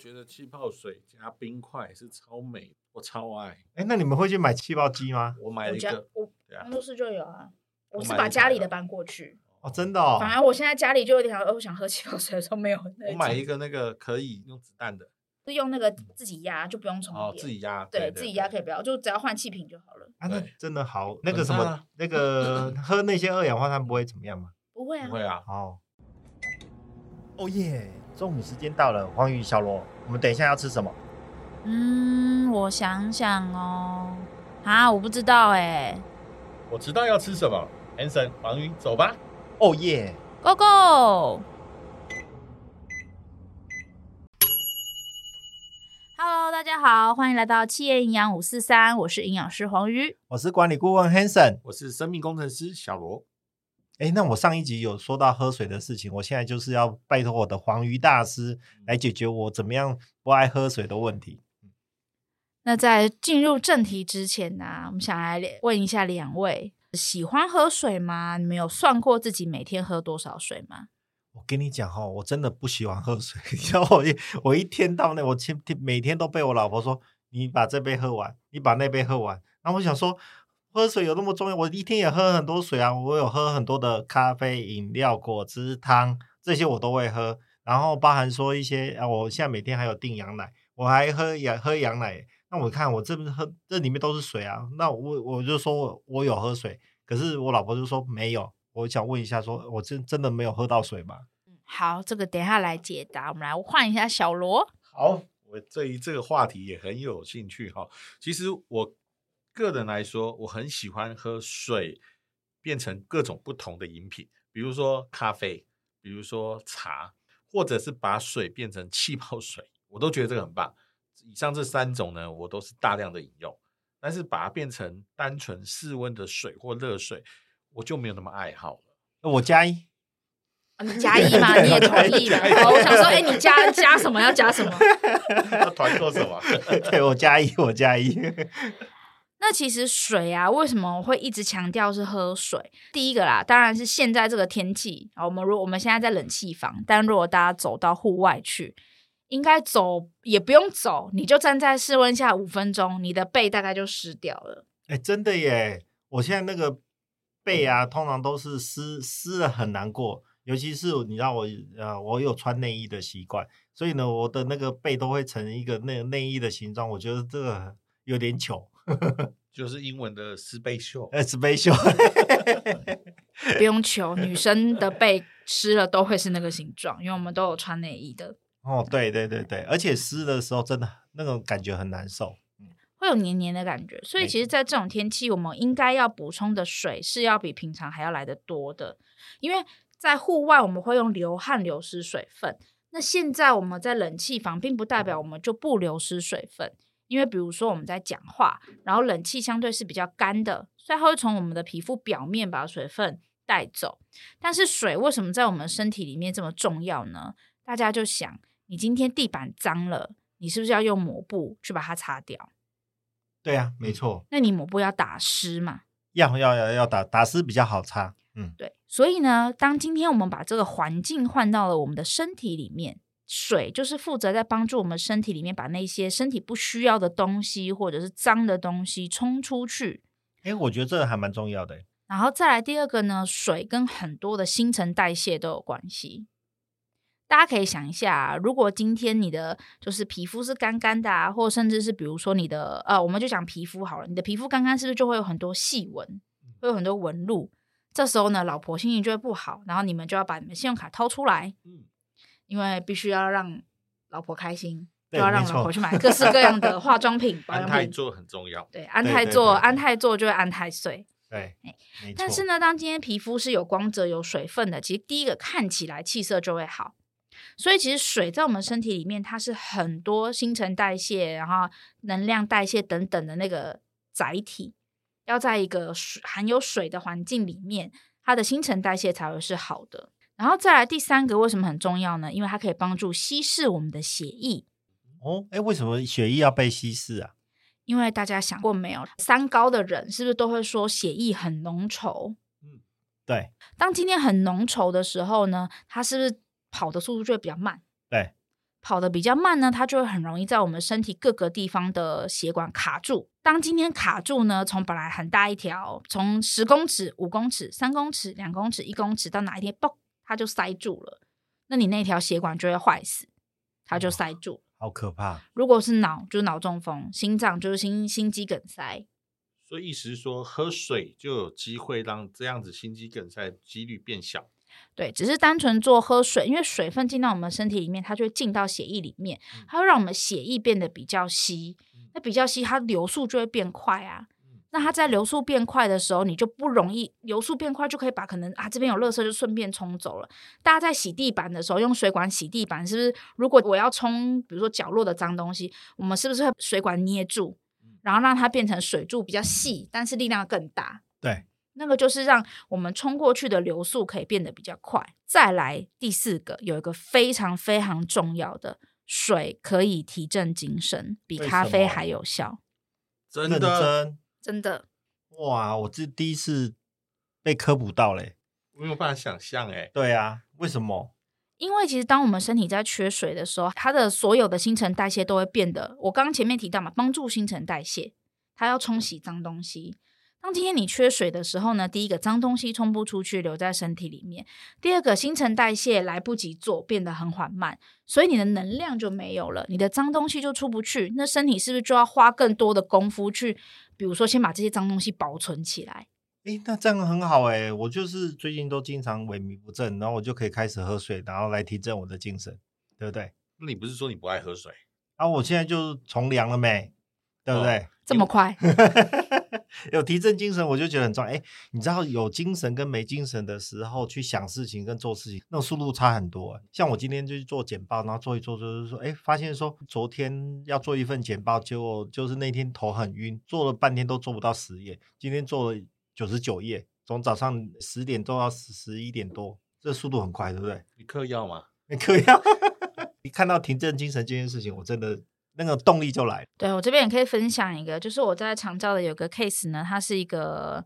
觉得气泡水加冰块是超美，我超爱。哎，那你们会去买气泡机吗？我买了一个，我对啊，办公室就有啊。我是把家里的搬过去。哦，真的哦。反而我现在家里就有点想，我想喝气泡水的时候没有。我买一个那个可以用子弹的，是用那个自己压就不用充电。哦，自己压，对，自己压可以不要，就只要换气瓶就好了。啊，那真的好。那个什么，那个 喝那些二氧化碳不会怎么样吗？不会啊，不会啊。哦。哦耶！中午时间到了，黄鱼、小罗，我们等一下要吃什么？嗯，我想想哦。啊，我不知道哎。我知道要吃什么。Hanson，黄鱼，走吧。哦耶，Go Go！Hello，大家好，欢迎来到企业营养五四三，我是营养师黄鱼，我是管理顾问 Hanson，我是生命工程师小罗。哎，那我上一集有说到喝水的事情，我现在就是要拜托我的黄鱼大师来解决我怎么样不爱喝水的问题。那在进入正题之前呢、啊，我们想来问一下两位。喜欢喝水吗？你们有算过自己每天喝多少水吗？我跟你讲哈，我真的不喜欢喝水。你知道我一我一天到那，我天天每天都被我老婆说：“你把这杯喝完，你把那杯喝完。”然后我想说，喝水有那么重要？我一天也喝很多水啊，我有喝很多的咖啡、饮料、果汁、汤这些我都会喝。然后包含说一些啊，我现在每天还有订羊奶，我还喝羊喝羊奶。那我看我这不是喝这里面都是水啊，那我我就说我我有喝水，可是我老婆就说没有。我想问一下说，说我真真的没有喝到水吗？好，这个等一下来解答。我们来换一下小罗。好，我对于这个话题也很有兴趣哈。其实我个人来说，我很喜欢喝水变成各种不同的饮品，比如说咖啡，比如说茶，或者是把水变成气泡水，我都觉得这个很棒。以上这三种呢，我都是大量的饮用，但是把它变成单纯室温的水或热水，我就没有那么爱好了。我加一，你加一 吗？你也同意了？我想说，哎，你加加什么？要加什么？要团购什么？对，我加一，我加一。那其实水啊，为什么我会一直强调是喝水？第一个啦，当然是现在这个天气啊，我们如我们现在在冷气房，但如果大家走到户外去。应该走也不用走，你就站在室温下五分钟，你的背大概就湿掉了。哎，真的耶！我现在那个背啊，通常都是湿湿的，很难过。尤其是你知道我呃，我有穿内衣的习惯，所以呢，我的那个背都会成一个那内衣的形状。我觉得这个有点糗，就是英文的湿背秀。哎，湿背秀，不用求，女生的背湿了都会是那个形状，因为我们都有穿内衣的。哦，对对对对，而且湿的时候真的那种感觉很难受，会有黏黏的感觉。所以其实，在这种天气，我们应该要补充的水是要比平常还要来的多的。因为在户外，我们会用流汗流失水分。那现在我们在冷气房，并不代表我们就不流失水分。因为比如说我们在讲话，然后冷气相对是比较干的，所以它会从我们的皮肤表面把水分带走。但是水为什么在我们身体里面这么重要呢？大家就想。你今天地板脏了，你是不是要用抹布去把它擦掉？对呀、啊，没错。那你抹布要打湿嘛？要要要要打打湿比较好擦。嗯，对。所以呢，当今天我们把这个环境换到了我们的身体里面，水就是负责在帮助我们身体里面把那些身体不需要的东西或者是脏的东西冲出去。哎，我觉得这个还蛮重要的。然后再来第二个呢，水跟很多的新陈代谢都有关系。大家可以想一下，如果今天你的就是皮肤是干干的啊，或甚至是比如说你的呃，我们就讲皮肤好了，你的皮肤干干是不是就会有很多细纹，会有很多纹路？这时候呢，老婆心情就会不好，然后你们就要把你们信用卡掏出来，嗯，因为必须要让老婆开心，就要让老婆去买各式各样的化妆品、保养品。安泰做很重要，对，安泰做，安泰做就会安泰岁。对，但是呢，当今天皮肤是有光泽、有水分的，其实第一个看起来气色就会好。所以其实水在我们身体里面，它是很多新陈代谢，然后能量代谢等等的那个载体，要在一个水含有水的环境里面，它的新陈代谢才会是好的。然后再来第三个，为什么很重要呢？因为它可以帮助稀释我们的血液。哦，哎，为什么血液要被稀释啊？因为大家想过没有，三高的人是不是都会说血液很浓稠？嗯，对。当今天很浓稠的时候呢，它是不是？跑的速度就会比较慢，对。跑得比较慢呢，它就会很容易在我们身体各个地方的血管卡住。当今天卡住呢，从本来很大一条，从十公尺、五公尺、三公尺、两公尺、一公尺，到哪一天，嘣，它就塞住了。那你那条血管就会坏死，它就塞住，好可怕。如果是脑，就是脑中风；心脏就是心心肌梗塞。所以意思是说，喝水就有机会让这样子心肌梗塞几率变小。对，只是单纯做喝水，因为水分进到我们身体里面，它就会进到血液里面，它会让我们血液变得比较稀。那比较稀，它流速就会变快啊。那它在流速变快的时候，你就不容易流速变快，就可以把可能啊这边有垃圾就顺便冲走了。大家在洗地板的时候，用水管洗地板，是不是？如果我要冲，比如说角落的脏东西，我们是不是会水管捏住？然后让它变成水柱比较细，但是力量更大。对，那个就是让我们冲过去的流速可以变得比较快。再来第四个，有一个非常非常重要的，水可以提振精神，比咖啡还有效。真的真真的哇！我这第一次被科普到嘞，我没有办法想象哎。对啊，为什么？因为其实当我们身体在缺水的时候，它的所有的新陈代谢都会变得。我刚刚前面提到嘛，帮助新陈代谢，它要冲洗脏东西。当今天你缺水的时候呢，第一个脏东西冲不出去，留在身体里面；第二个新陈代谢来不及做，变得很缓慢，所以你的能量就没有了，你的脏东西就出不去。那身体是不是就要花更多的功夫去，比如说先把这些脏东西保存起来？诶，那这样很好诶，我就是最近都经常萎靡不振，然后我就可以开始喝水，然后来提振我的精神，对不对？那你不是说你不爱喝水？啊，我现在就从良了没，对不对？哦，这么快？有提振精神，我就觉得很重要。诶，你知道有精神跟没精神的时候去想事情跟做事情，那种速度差很多。像我今天就去做简报，然后做一做就是说，哎，发现说昨天要做一份简报，结果就是那天头很晕，做了半天都做不到十页，今天做了。九十九页，从早上十点做到十十一点多，这速度很快，对不对？你嗑药吗？你嗑药？你看到提振精神这件事情，我真的那个动力就来。对，我这边也可以分享一个，就是我在长照的有个 case 呢，他是一个。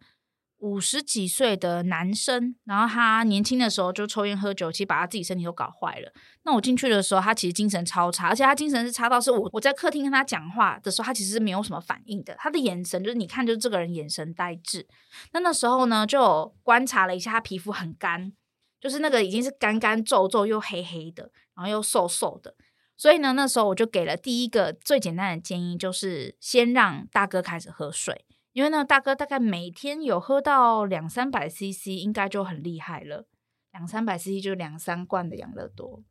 五十几岁的男生，然后他年轻的时候就抽烟喝酒，其实把他自己身体都搞坏了。那我进去的时候，他其实精神超差，而且他精神是差到是我我在客厅跟他讲话的时候，他其实是没有什么反应的。他的眼神就是你看，就是这个人眼神呆滞。那那时候呢，就观察了一下，他皮肤很干，就是那个已经是干干皱皱又黑黑的，然后又瘦瘦的。所以呢，那时候我就给了第一个最简单的建议，就是先让大哥开始喝水。因为呢，大哥大概每天有喝到两三百 CC，应该就很厉害了。两三百 CC 就两三罐的养乐多。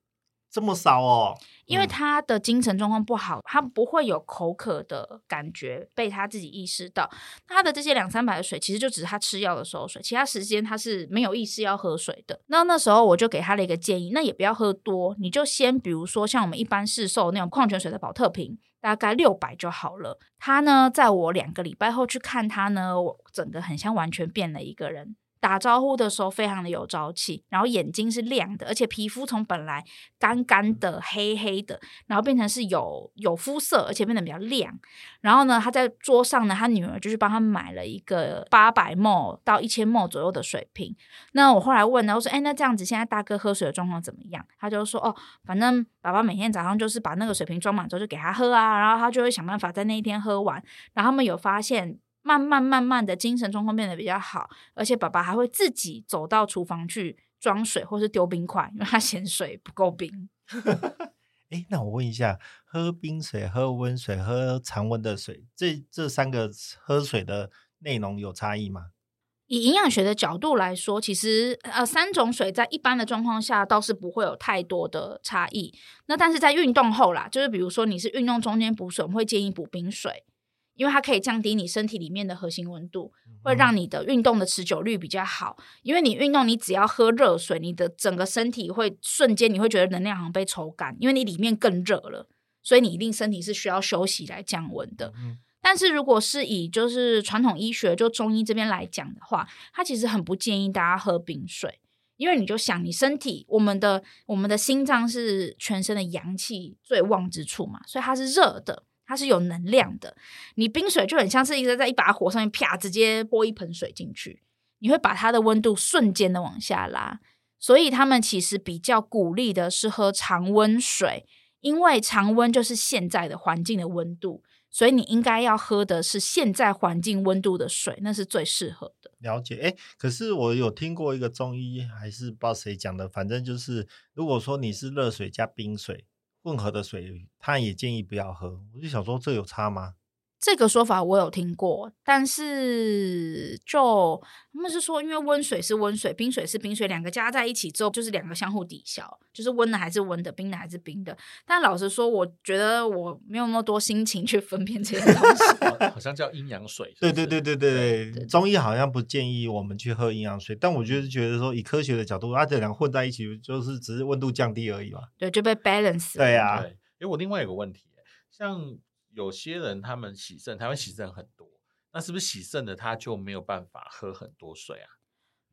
这么少哦，因为他的精神状况不好，他不会有口渴的感觉，被他自己意识到。他的这些两三百的水，其实就只是他吃药的时候水，其他时间他是没有意识要喝水的。那那时候我就给他了一个建议，那也不要喝多，你就先比如说像我们一般市售那种矿泉水的宝特瓶，大概六百就好了。他呢，在我两个礼拜后去看他呢，我整个很像完全变了一个人。打招呼的时候非常的有朝气，然后眼睛是亮的，而且皮肤从本来干干的、黑黑的，然后变成是有有肤色，而且变得比较亮。然后呢，他在桌上呢，他女儿就去帮他买了一个八百 ml 到一千 ml 左右的水瓶。那我后来问呢，我说：“哎，那这样子现在大哥喝水的状况怎么样？”他就说：“哦，反正爸爸每天早上就是把那个水瓶装满之后就给他喝啊，然后他就会想办法在那一天喝完。然后他们有发现。”慢慢慢慢的精神状况变得比较好，而且爸爸还会自己走到厨房去装水或是丢冰块，因为他嫌水不够冰。哎，那我问一下，喝冰水、喝温水、喝常温的水，这这三个喝水的内容有差异吗？以营养学的角度来说，其实呃三种水在一般的状况下倒是不会有太多的差异。那但是在运动后啦，就是比如说你是运动中间补水，我们会建议补冰水。因为它可以降低你身体里面的核心温度，会让你的运动的持久率比较好。因为你运动，你只要喝热水，你的整个身体会瞬间你会觉得能量好像被抽干，因为你里面更热了，所以你一定身体是需要休息来降温的。但是如果是以就是传统医学就中医这边来讲的话，它其实很不建议大家喝冰水，因为你就想你身体，我们的我们的心脏是全身的阳气最旺之处嘛，所以它是热的。它是有能量的，你冰水就很像是一个在一把火上面啪直接泼一盆水进去，你会把它的温度瞬间的往下拉。所以他们其实比较鼓励的是喝常温水，因为常温就是现在的环境的温度，所以你应该要喝的是现在环境温度的水，那是最适合的。了解，哎，可是我有听过一个中医，还是不知道谁讲的，反正就是如果说你是热水加冰水混合的水，他也建议不要喝。我就想说，这有差吗？这个说法我有听过，但是就他们是说，因为温水是温水，冰水是冰水，两个加在一起之后，就是两个相互抵消，就是温的还是温的，冰的还是冰的。但老实说，我觉得我没有那么多心情去分辨这些东西。好像叫阴阳水。对对对对对对，中医好像不建议我们去喝阴阳水，但我就是觉得说，以科学的角度，啊，这两个混在一起，就是只是温度降低而已嘛。对，就被 balance。对呀、啊。对，因为我另外有个问题，像。有些人他们洗肾，他们洗肾很多，那是不是洗肾的他就没有办法喝很多水啊？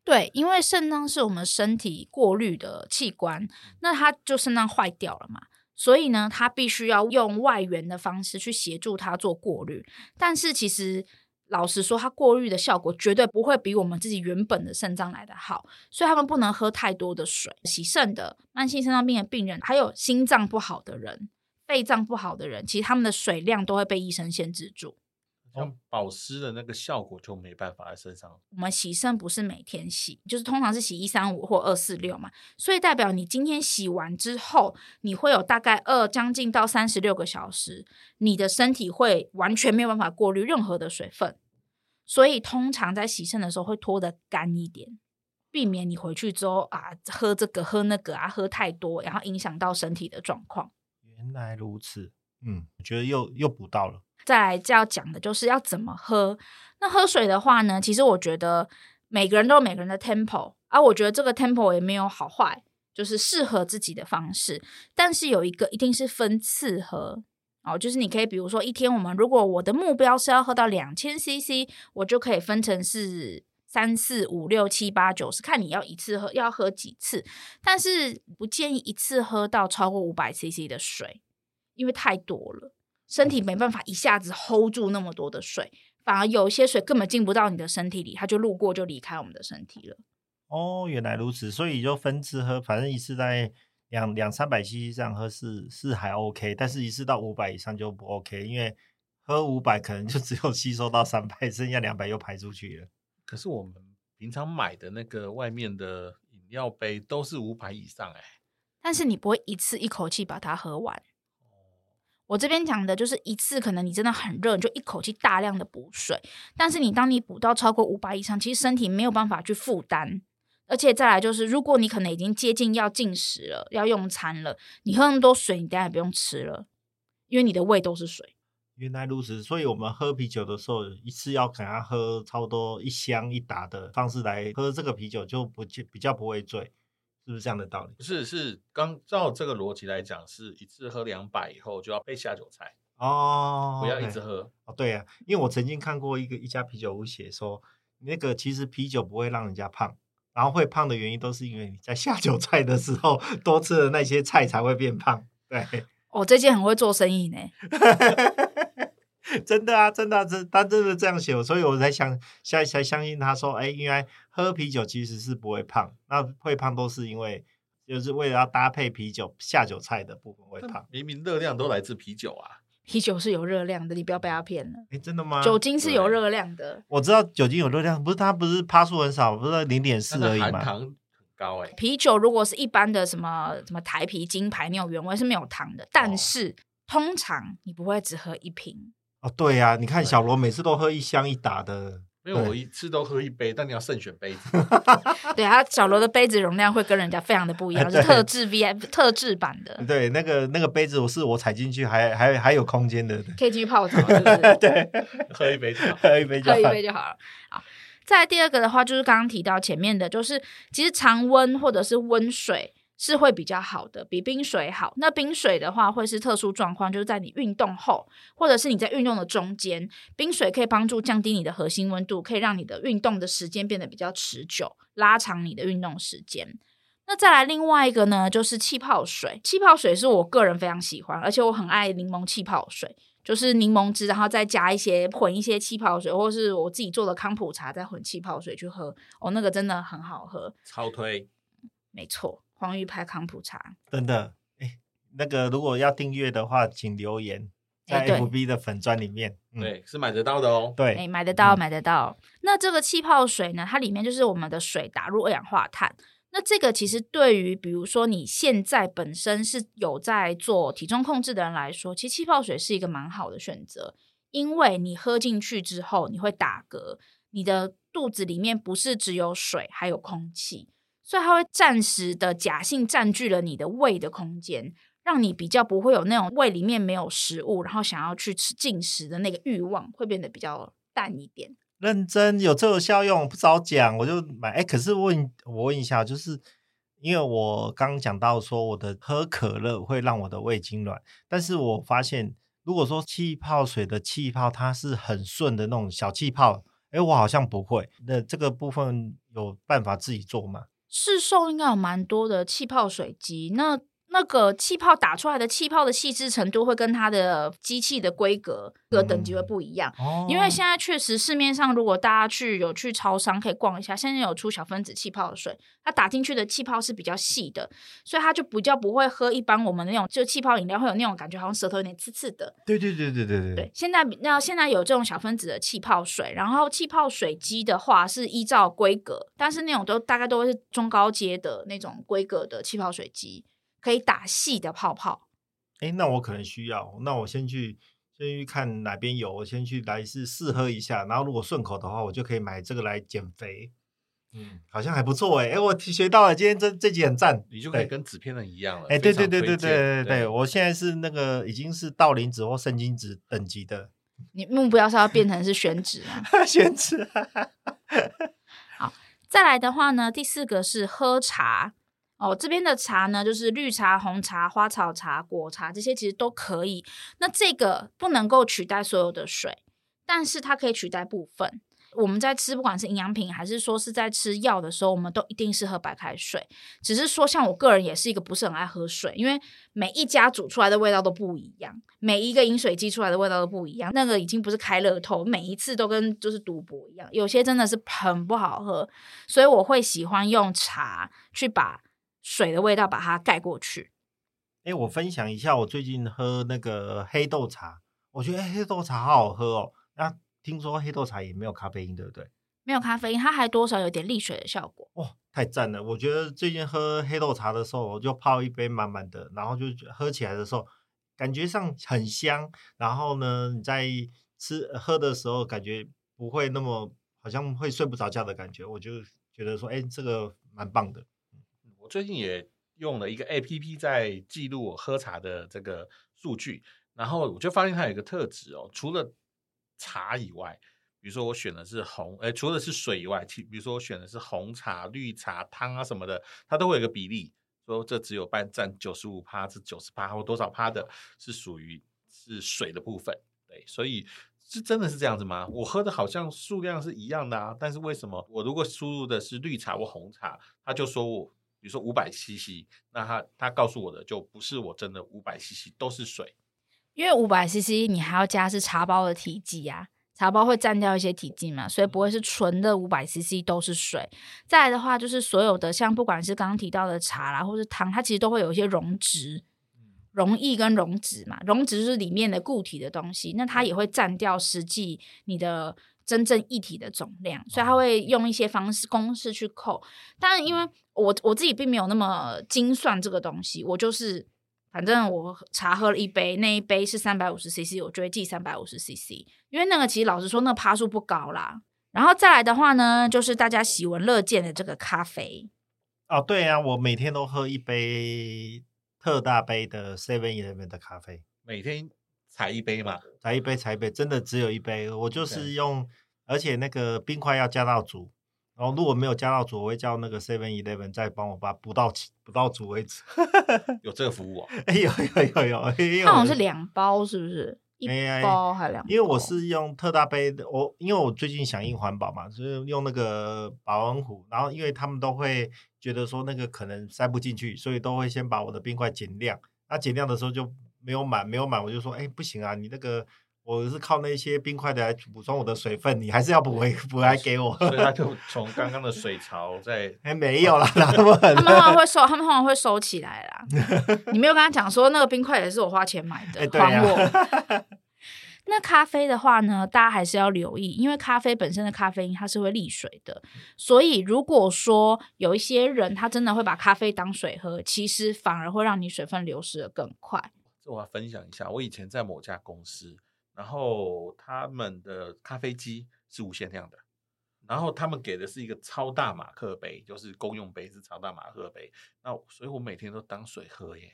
对，因为肾脏是我们身体过滤的器官，那它就肾脏坏掉了嘛，所以呢，它必须要用外源的方式去协助它做过滤。但是其实老实说，它过滤的效果绝对不会比我们自己原本的肾脏来的好，所以他们不能喝太多的水。洗肾的慢性肾脏病的病人，还有心脏不好的人。肺脏不好的人，其实他们的水量都会被医生限制住，像保湿的那个效果就没办法在身上。我们洗肾不是每天洗，就是通常是洗一三五或二四六嘛，所以代表你今天洗完之后，你会有大概二将近到三十六个小时，你的身体会完全没有办法过滤任何的水分，所以通常在洗肾的时候会拖得干一点，避免你回去之后啊喝这个喝那个啊喝太多，然后影响到身体的状况。原来如此，嗯，我觉得又又补到了。再来就要讲的就是要怎么喝。那喝水的话呢，其实我觉得每个人都有每个人的 tempo，而、啊、我觉得这个 tempo 也没有好坏，就是适合自己的方式。但是有一个一定是分次喝哦，就是你可以比如说一天，我们如果我的目标是要喝到两千 CC，我就可以分成是。三四五六七八九是看你要一次喝要喝几次，但是不建议一次喝到超过五百 CC 的水，因为太多了，身体没办法一下子 hold 住那么多的水，反而有一些水根本进不到你的身体里，它就路过就离开我们的身体了。哦，原来如此，所以就分次喝，反正一次在两两三百 CC 这样喝是是还 OK，但是一次到五百以上就不 OK，因为喝五百可能就只有吸收到三百，剩下两百又排出去了。可是我们平常买的那个外面的饮料杯都是五百以上哎、欸，但是你不会一次一口气把它喝完。我这边讲的就是一次，可能你真的很热，你就一口气大量的补水。但是你当你补到超过五百以上，其实身体没有办法去负担。而且再来就是，如果你可能已经接近要进食了，要用餐了，你喝那么多水，你当然也不用吃了，因为你的胃都是水。原来如此，所以我们喝啤酒的时候，一次要给他喝差不多一箱一打的方式来喝这个啤酒，就不比较不会醉，是不是这样的道理？不是，是刚照这个逻辑来讲，是一次喝两百以后就要配下酒菜哦，不要一直喝。哦，对啊，因为我曾经看过一个一家啤酒屋写说，那个其实啤酒不会让人家胖，然后会胖的原因都是因为你在下酒菜的时候多吃了那些菜才会变胖。对，哦，这件很会做生意呢。真的啊，真的、啊，真他真的这样写，所以我才想，才才相信他说，哎，因为喝啤酒其实是不会胖，那会胖都是因为就是为了要搭配啤酒下酒菜的部分会胖。明明热量都来自啤酒啊，啤酒是有热量的，你不要被他骗了。哎，真的吗？酒精是有热量的，我知道酒精有热量，不是它不是趴数很少，不是零点四而已吗？含糖很高哎、欸。啤酒如果是一般的什么什么台啤、金牌那种原味是没有糖的，但是、哦、通常你不会只喝一瓶。哦，对呀、啊，你看小罗每次都喝一箱一打的，没有我一次都喝一杯，但你要慎选杯子。对啊，小罗的杯子容量会跟人家非常的不一样，是特制 VIP 特制版的。对，那个那个杯子我是我踩进去还还还有空间的，可以进去泡澡，是不是？对，喝一杯就好，喝一杯就好，喝一杯就好了。好，再来第二个的话，就是刚刚提到前面的，就是其实常温或者是温水。是会比较好的，比冰水好。那冰水的话，会是特殊状况，就是在你运动后，或者是你在运动的中间，冰水可以帮助降低你的核心温度，可以让你的运动的时间变得比较持久，拉长你的运动时间。那再来另外一个呢，就是气泡水。气泡水是我个人非常喜欢，而且我很爱柠檬气泡水，就是柠檬汁，然后再加一些混一些气泡水，或是我自己做的康普茶，再混气泡水去喝。哦，那个真的很好喝，超推，没错。黄玉牌康普茶，真的，哎，那个如果要订阅的话，请留言在 FB 的粉砖里面。欸、对、嗯，是买得到的哦。对，哎，买得到，买得到。嗯、那这个气泡水呢？它里面就是我们的水打入二氧化碳。那这个其实对于比如说你现在本身是有在做体重控制的人来说，其实气泡水是一个蛮好的选择，因为你喝进去之后你会打嗝，你的肚子里面不是只有水，还有空气，所以它会暂时的假性占据了你的胃的空间，让你比较不会有那种胃里面没有食物，然后想要去吃进食的那个欲望，会变得比较淡一点。认真有这个效用，不早讲我就买。哎，可是问我问一下，就是因为我刚讲到说，我的喝可乐会让我的胃痉挛，但是我发现，如果说气泡水的气泡它是很顺的那种小气泡，哎，我好像不会。那这个部分有办法自己做吗？市售应该有蛮多的气泡水机，那。那个气泡打出来的气泡的细致程度会跟它的机器的规格和等级会不一样，嗯哦、因为现在确实市面上如果大家去有去超商可以逛一下，现在有出小分子气泡的水，它打进去的气泡是比较细的，所以它就比较不会喝一般我们那种就气泡饮料会有那种感觉，好像舌头有点刺刺的。对对对对对对。对，现在那现在有这种小分子的气泡水，然后气泡水机的话是依照规格，但是那种都大概都会是中高阶的那种规格的气泡水机。可以打细的泡泡，哎，那我可能需要，那我先去先去看哪边有，我先去来试试喝一下，然后如果顺口的话，我就可以买这个来减肥。嗯，好像还不错哎，哎，我学到了，今天这这集很赞，你就可以跟纸片人一样了。哎，对对对对对对对，我现在是那个已经是道林子或圣经子等级的，你目标是要变成是宣纸啊？宣纸。好，再来的话呢，第四个是喝茶。哦，这边的茶呢，就是绿茶、红茶、花草茶、果茶这些其实都可以。那这个不能够取代所有的水，但是它可以取代部分。我们在吃不管是营养品还是说是在吃药的时候，我们都一定是喝白开水。只是说，像我个人也是一个不是很爱喝水，因为每一家煮出来的味道都不一样，每一个饮水机出来的味道都不一样。那个已经不是开乐透，每一次都跟就是赌博一样，有些真的是很不好喝。所以我会喜欢用茶去把。水的味道把它盖过去。哎，我分享一下，我最近喝那个黑豆茶，我觉得黑豆茶好好喝哦。那听说黑豆茶也没有咖啡因，对不对？没有咖啡因，它还多少有点利水的效果。哇，太赞了！我觉得最近喝黑豆茶的时候，我就泡一杯满满的，然后就喝起来的时候，感觉上很香。然后呢，你在吃喝的时候，感觉不会那么好像会睡不着觉的感觉。我就觉得说，哎，这个蛮棒的。最近也用了一个 APP 在记录我喝茶的这个数据，然后我就发现它有一个特质哦，除了茶以外，比如说我选的是红，哎，除了是水以外，其比如说我选的是红茶、绿茶汤啊什么的，它都会有一个比例，说这只有半占九十五趴，至九十趴或多少趴的，是属于是水的部分。对，所以是真的是这样子吗？我喝的好像数量是一样的啊，但是为什么我如果输入的是绿茶或红茶，他就说我。比如说五百 CC，那他他告诉我的就不是我真的五百 CC 都是水，因为五百 CC 你还要加是茶包的体积呀、啊，茶包会占掉一些体积嘛，所以不会是纯的五百 CC 都是水。再来的话，就是所有的像不管是刚刚提到的茶啦，或是糖，它其实都会有一些溶质、溶液跟溶脂嘛，溶脂是里面的固体的东西，那它也会占掉实际你的。真正一体的总量，所以他会用一些方式公式去扣。当然，因为我我自己并没有那么精算这个东西，我就是反正我茶喝了一杯，那一杯是三百五十 CC，我就会记三百五十 CC。因为那个其实老实说，那个趴数不高啦。然后再来的话呢，就是大家喜闻乐见的这个咖啡。哦，对啊，我每天都喝一杯特大杯的 Seven Eleven 的咖啡，每天。才一杯嘛，才一杯，才一杯，真的只有一杯。我就是用，而且那个冰块要加到足。然后如果没有加到足，我会叫那个 Seven Eleven 再帮我把补到补到足为止。有这个服务啊？哎有有有有，它好像是两包，是不是？一包还两包？因为我是用特大杯的，我因为我最近响应环保嘛，所以用那个保温壶。然后因为他们都会觉得说那个可能塞不进去，所以都会先把我的冰块减量。那减量的时候就。没有满，没有满，我就说，哎，不行啊，你那个我是靠那些冰块的来补充我的水分，你还是要补回补来给我。所以他 就从刚刚的水槽在，哎，没有啦，他们他们通常会收，他们通常会收起来啦。你没有跟他讲说那个冰块也是我花钱买的，还、欸、我。那咖啡的话呢，大家还是要留意，因为咖啡本身的咖啡因它是会利水的，所以如果说有一些人他真的会把咖啡当水喝，其实反而会让你水分流失的更快。这我要分享一下，我以前在某家公司，然后他们的咖啡机是无限量的，然后他们给的是一个超大马克杯，就是公用杯是超大马克杯，那所以我每天都当水喝耶。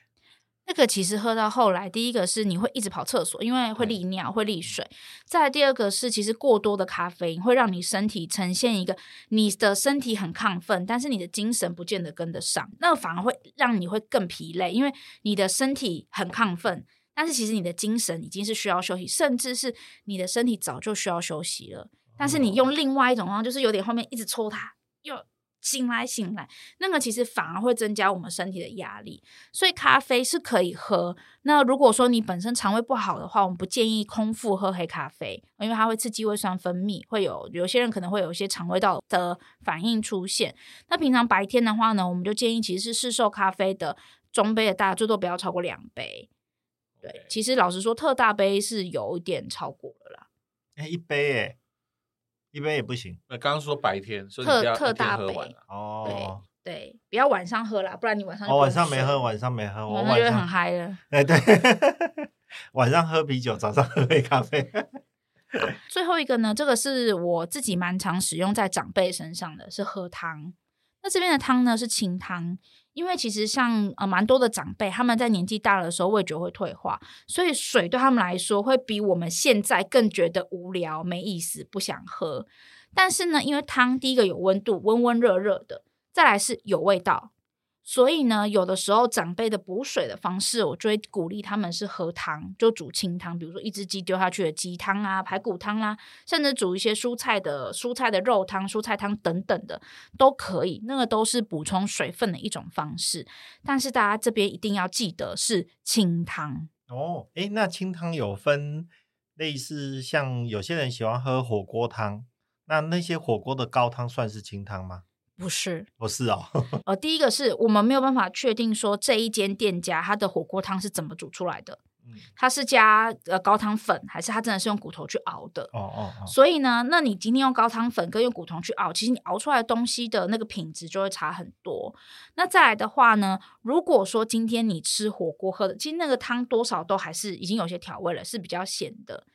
那个其实喝到后来，第一个是你会一直跑厕所，因为会利尿、会利水。再来第二个是，其实过多的咖啡因会让你身体呈现一个你的身体很亢奋，但是你的精神不见得跟得上，那反而会让你会更疲累，因为你的身体很亢奋，但是其实你的精神已经是需要休息，甚至是你的身体早就需要休息了，但是你用另外一种方式，就是有点后面一直抽它又。醒来，醒来，那个其实反而会增加我们身体的压力，所以咖啡是可以喝。那如果说你本身肠胃不好的话，我们不建议空腹喝黑咖啡，因为它会刺激胃酸分泌，会有有些人可能会有一些肠胃道的反应出现。那平常白天的话呢，我们就建议其实是市售咖啡的中杯的大，最多不要超过两杯。对，其实老实说，特大杯是有一点超过了啦。哎，一杯哎。一杯也不行。那刚刚说白天，所以特特大杯哦，对对，不要晚上喝啦，不然你晚上哦晚上没喝，晚上没喝，我晚上很嗨了。哎对，晚上喝啤酒，早上喝杯咖啡。最后一个呢，这个是我自己蛮常使用在长辈身上的，是喝汤。那这边的汤呢是清汤。因为其实像呃蛮多的长辈，他们在年纪大的时候味觉会退化，所以水对他们来说会比我们现在更觉得无聊、没意思、不想喝。但是呢，因为汤第一个有温度，温温热热的，再来是有味道。所以呢，有的时候长辈的补水的方式，我就会鼓励他们是喝汤，就煮清汤，比如说一只鸡丢下去的鸡汤啊、排骨汤啦、啊，甚至煮一些蔬菜的蔬菜的肉汤、蔬菜汤等等的都可以。那个都是补充水分的一种方式。但是大家这边一定要记得是清汤哦。诶，那清汤有分类似像有些人喜欢喝火锅汤，那那些火锅的高汤算是清汤吗？不是，不是哦。呃，第一个是我们没有办法确定说这一间店家它的火锅汤是怎么煮出来的，嗯，它是加呃高汤粉，还是它真的是用骨头去熬的？哦哦哦。所以呢，那你今天用高汤粉跟用骨头去熬，其实你熬出来的东西的那个品质就会差很多。那再来的话呢，如果说今天你吃火锅喝的，其实那个汤多少都还是已经有些调味了，是比较咸的。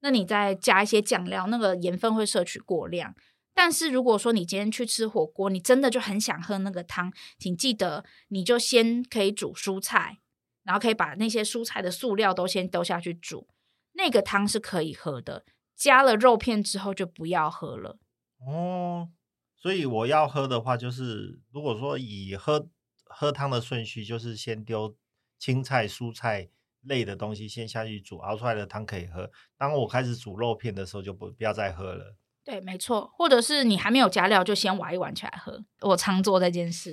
那你再加一些酱料，那个盐分会摄取过量。但是如果说你今天去吃火锅，你真的就很想喝那个汤，请记得你就先可以煮蔬菜，然后可以把那些蔬菜的素料都先丢下去煮，那个汤是可以喝的。加了肉片之后就不要喝了。哦，所以我要喝的话，就是如果说以喝喝汤的顺序，就是先丢青菜、蔬菜类的东西先下去煮，熬出来的汤可以喝。当我开始煮肉片的时候，就不不要再喝了。对，没错，或者是你还没有加料，就先挖一碗起来喝。我常做这件事。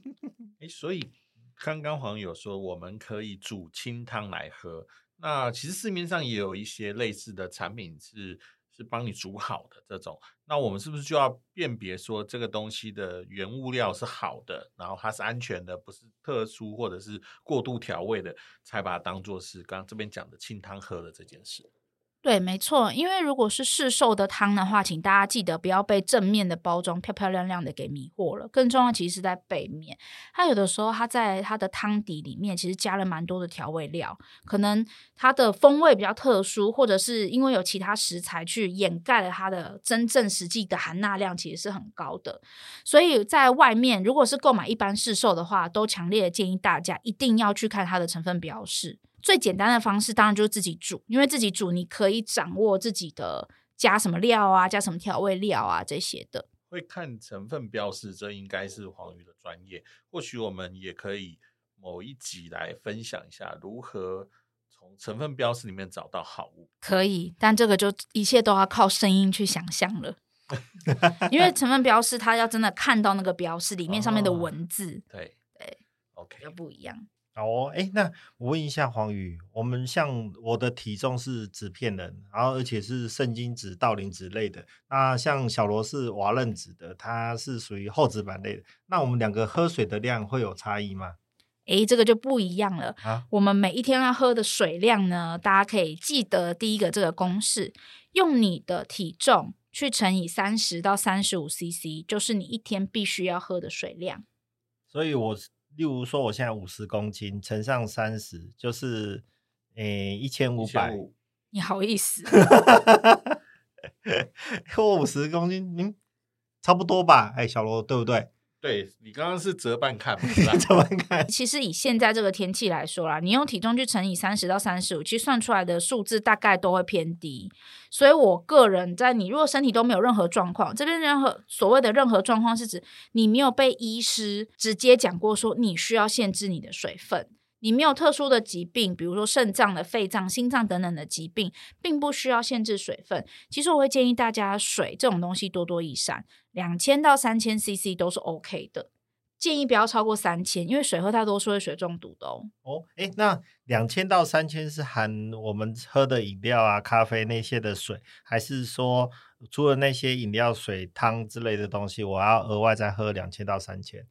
诶，所以刚刚黄友说我们可以煮清汤来喝，那其实市面上也有一些类似的产品是是帮你煮好的这种。那我们是不是就要辨别说这个东西的原物料是好的，然后它是安全的，不是特殊或者是过度调味的，才把它当做是刚刚这边讲的清汤喝的这件事？对，没错，因为如果是市售的汤的话，请大家记得不要被正面的包装漂漂亮亮的给迷惑了。更重要，其实是在背面。它有的时候，它在它的汤底里面，其实加了蛮多的调味料，可能它的风味比较特殊，或者是因为有其他食材去掩盖了它的真正实际的含钠量，其实是很高的。所以在外面，如果是购买一般市售的话，都强烈建议大家一定要去看它的成分标示。最简单的方式当然就是自己煮，因为自己煮你可以掌握自己的加什么料啊，加什么调味料啊这些的。会看成分标示，这应该是黄鱼的专业。或许我们也可以某一集来分享一下如何从成分标示里面找到好物。可以，但这个就一切都要靠声音去想象了，因为成分标示它要真的看到那个标示里面上面的文字，哦、对对，OK，又不一样。哦，哎，那我问一下黄宇，我们像我的体重是纸片人，然后而且是圣经纸、道林纸类的。那像小罗是瓦楞纸的，它是属于厚纸板类的。那我们两个喝水的量会有差异吗？哎，这个就不一样了。啊，我们每一天要喝的水量呢，大家可以记得第一个这个公式，用你的体重去乘以三十到三十五 CC，就是你一天必须要喝的水量。所以我。例如说，我现在五十公斤乘上三十，就是诶一千五百。你好意思？我五十公斤，嗯，差不多吧？哎，小罗，对不对？对，你刚刚是折半看，折半看。其实以现在这个天气来说啦，你用体重去乘以三十到三十五，其实算出来的数字大概都会偏低。所以我个人在你如果身体都没有任何状况，这边任何所谓的任何状况是指你没有被医师直接讲过说你需要限制你的水分。你没有特殊的疾病，比如说肾脏的、肺脏、心脏等等的疾病，并不需要限制水分。其实我会建议大家，水这种东西多多益善，两千到三千 CC 都是 OK 的。建议不要超过三千，因为水喝太多是会水中毒的哦。那两千到三千是含我们喝的饮料啊、咖啡那些的水，还是说除了那些饮料、水、汤之类的东西，我要额外再喝两千到三千？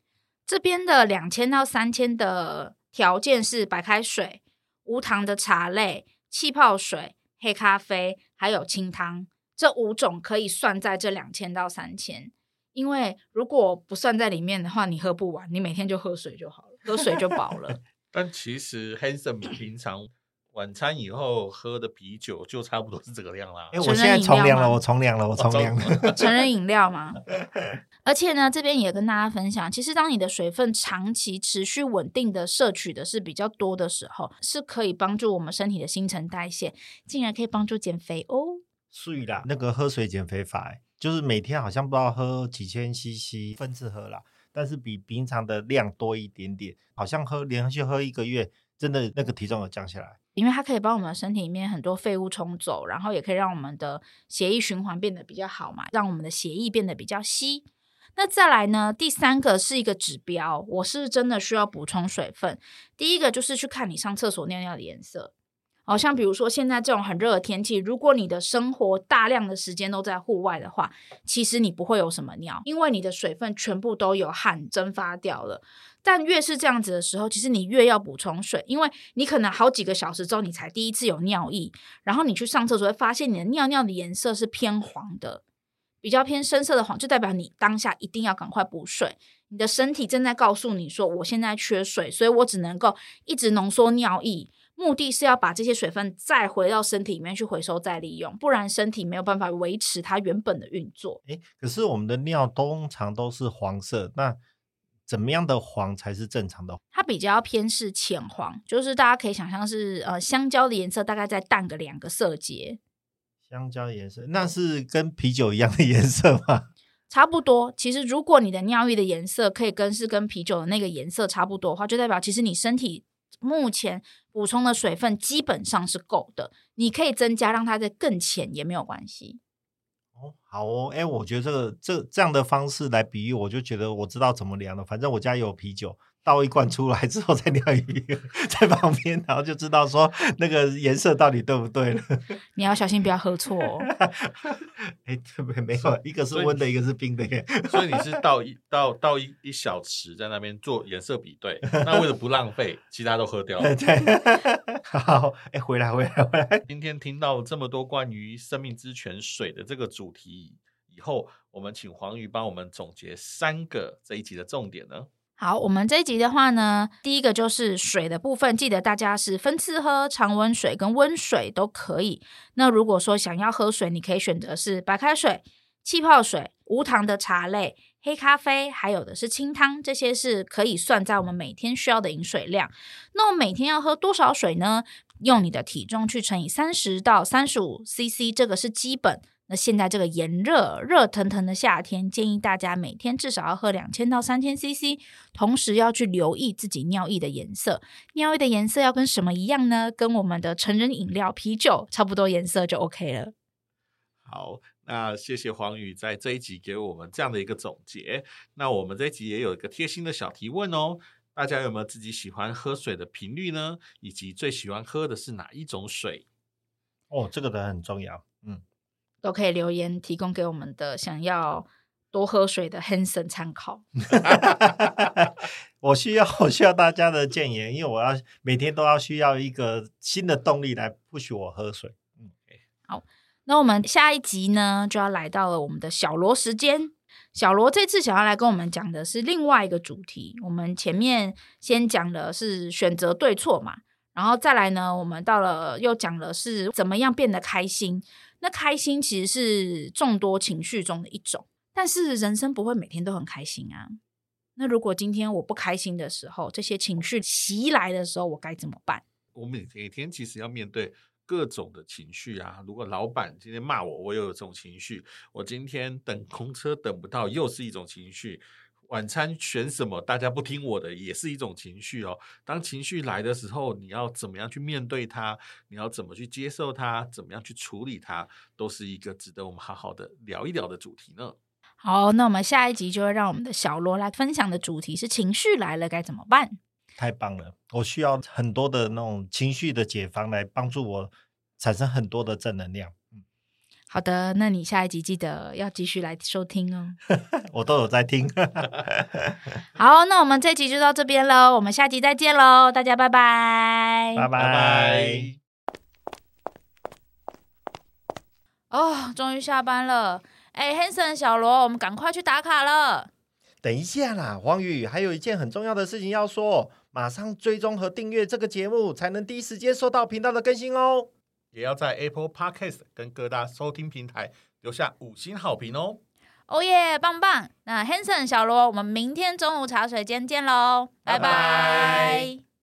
这边的两千到三千的。条件是白开水、无糖的茶类、气泡水、黑咖啡，还有清汤，这五种可以算在这两千到三千。因为如果不算在里面的话，你喝不完，你每天就喝水就好了，喝水就饱了。但其实 Handsome 平常晚餐以后喝的啤酒就差不多是这个量啦。哎，我现在从良了，我从良了，我从良了。成人饮料吗？而且呢，这边也跟大家分享，其实当你的水分长期持续稳定的摄取的是比较多的时候，是可以帮助我们身体的新陈代谢，竟然可以帮助减肥哦。是啦，那个喝水减肥法，就是每天好像不知道喝几千 CC 分次喝啦，但是比平常的量多一点点，好像喝连续喝一个月，真的那个体重有降下来。因为它可以帮我们身体里面很多废物冲走，然后也可以让我们的血液循环变得比较好嘛，让我们的血液变得比较稀。那再来呢？第三个是一个指标，我是真的需要补充水分。第一个就是去看你上厕所尿尿的颜色，好像比如说现在这种很热的天气，如果你的生活大量的时间都在户外的话，其实你不会有什么尿，因为你的水分全部都有汗蒸发掉了。但越是这样子的时候，其实你越要补充水，因为你可能好几个小时之后你才第一次有尿意，然后你去上厕所会发现你的尿尿的颜色是偏黄的。比较偏深色的黄，就代表你当下一定要赶快补水。你的身体正在告诉你说，我现在缺水，所以我只能够一直浓缩尿液，目的是要把这些水分再回到身体里面去回收再利用，不然身体没有办法维持它原本的运作。诶，可是我们的尿通常都是黄色，那怎么样的黄才是正常的？它比较偏是浅黄，就是大家可以想象是呃香蕉的颜色，大概再淡个两个色阶。香蕉颜色，那是跟啤酒一样的颜色吗？差不多。其实，如果你的尿液的颜色可以跟是跟啤酒的那个颜色差不多的话，就代表其实你身体目前补充的水分基本上是够的。你可以增加，让它再更浅也没有关系。哦，好哦，哎，我觉得这个这这样的方式来比喻，我就觉得我知道怎么量了。反正我家有啤酒。倒一罐出来之后再尿一个在旁边，然后就知道说那个颜色到底对不对了。你要小心，不要喝错哦。哎，对不对？没有，一个是温的，一个是冰的耶。所以你是倒一倒倒一一小匙在那边做颜色比对。那为了不浪费，其他都喝掉了。对，好，哎，回来，回来，回来。今天听到这么多关于生命之泉水的这个主题以后，我们请黄鱼帮我们总结三个这一集的重点呢。好，我们这一集的话呢，第一个就是水的部分，记得大家是分次喝，常温水跟温水都可以。那如果说想要喝水，你可以选择是白开水、气泡水、无糖的茶类、黑咖啡，还有的是清汤，这些是可以算在我们每天需要的饮水量。那我每天要喝多少水呢？用你的体重去乘以三十到三十五 CC，这个是基本。那现在这个炎热、热腾腾的夏天，建议大家每天至少要喝两千到三千 CC，同时要去留意自己尿液的颜色。尿液的颜色要跟什么一样呢？跟我们的成人饮料啤酒差不多颜色就 OK 了。好，那谢谢黄宇在这一集给我们这样的一个总结。那我们这一集也有一个贴心的小提问哦。大家有没有自己喜欢喝水的频率呢？以及最喜欢喝的是哪一种水？哦，这个的很重要，嗯，都可以留言提供给我们的想要多喝水的 Hanson 参考。我需要我需要大家的建言，因为我要每天都要需要一个新的动力来 push 我喝水。嗯，好，那我们下一集呢就要来到了我们的小罗时间。小罗这次想要来跟我们讲的是另外一个主题。我们前面先讲的是选择对错嘛，然后再来呢，我们到了又讲了是怎么样变得开心。那开心其实是众多情绪中的一种，但是人生不会每天都很开心啊。那如果今天我不开心的时候，这些情绪袭来的时候，我该怎么办？我每每天其实要面对各种的情绪啊。如果老板今天骂我，我又有这种情绪；我今天等公车等不到，又是一种情绪；晚餐选什么，大家不听我的，也是一种情绪哦。当情绪来的时候，你要怎么样去面对它？你要怎么去接受它？怎么样去处理它？都是一个值得我们好好的聊一聊的主题呢。好，那我们下一集就会让我们的小罗来分享的主题是情绪来了该怎么办？太棒了，我需要很多的那种情绪的解方来帮助我产生很多的正能量。嗯，好的，那你下一集记得要继续来收听哦。我都有在听。好，那我们这集就到这边喽，我们下集再见喽，大家拜拜，拜拜。哦，终于下班了。哎，Hanson 小罗，我们赶快去打卡了。等一下啦，黄宇，还有一件很重要的事情要说，马上追踪和订阅这个节目，才能第一时间收到频道的更新哦。也要在 Apple Podcast 跟各大收听平台留下五星好评哦。哦耶，棒棒！那 Hanson 小罗，我们明天中午茶水间见喽，拜拜。拜拜。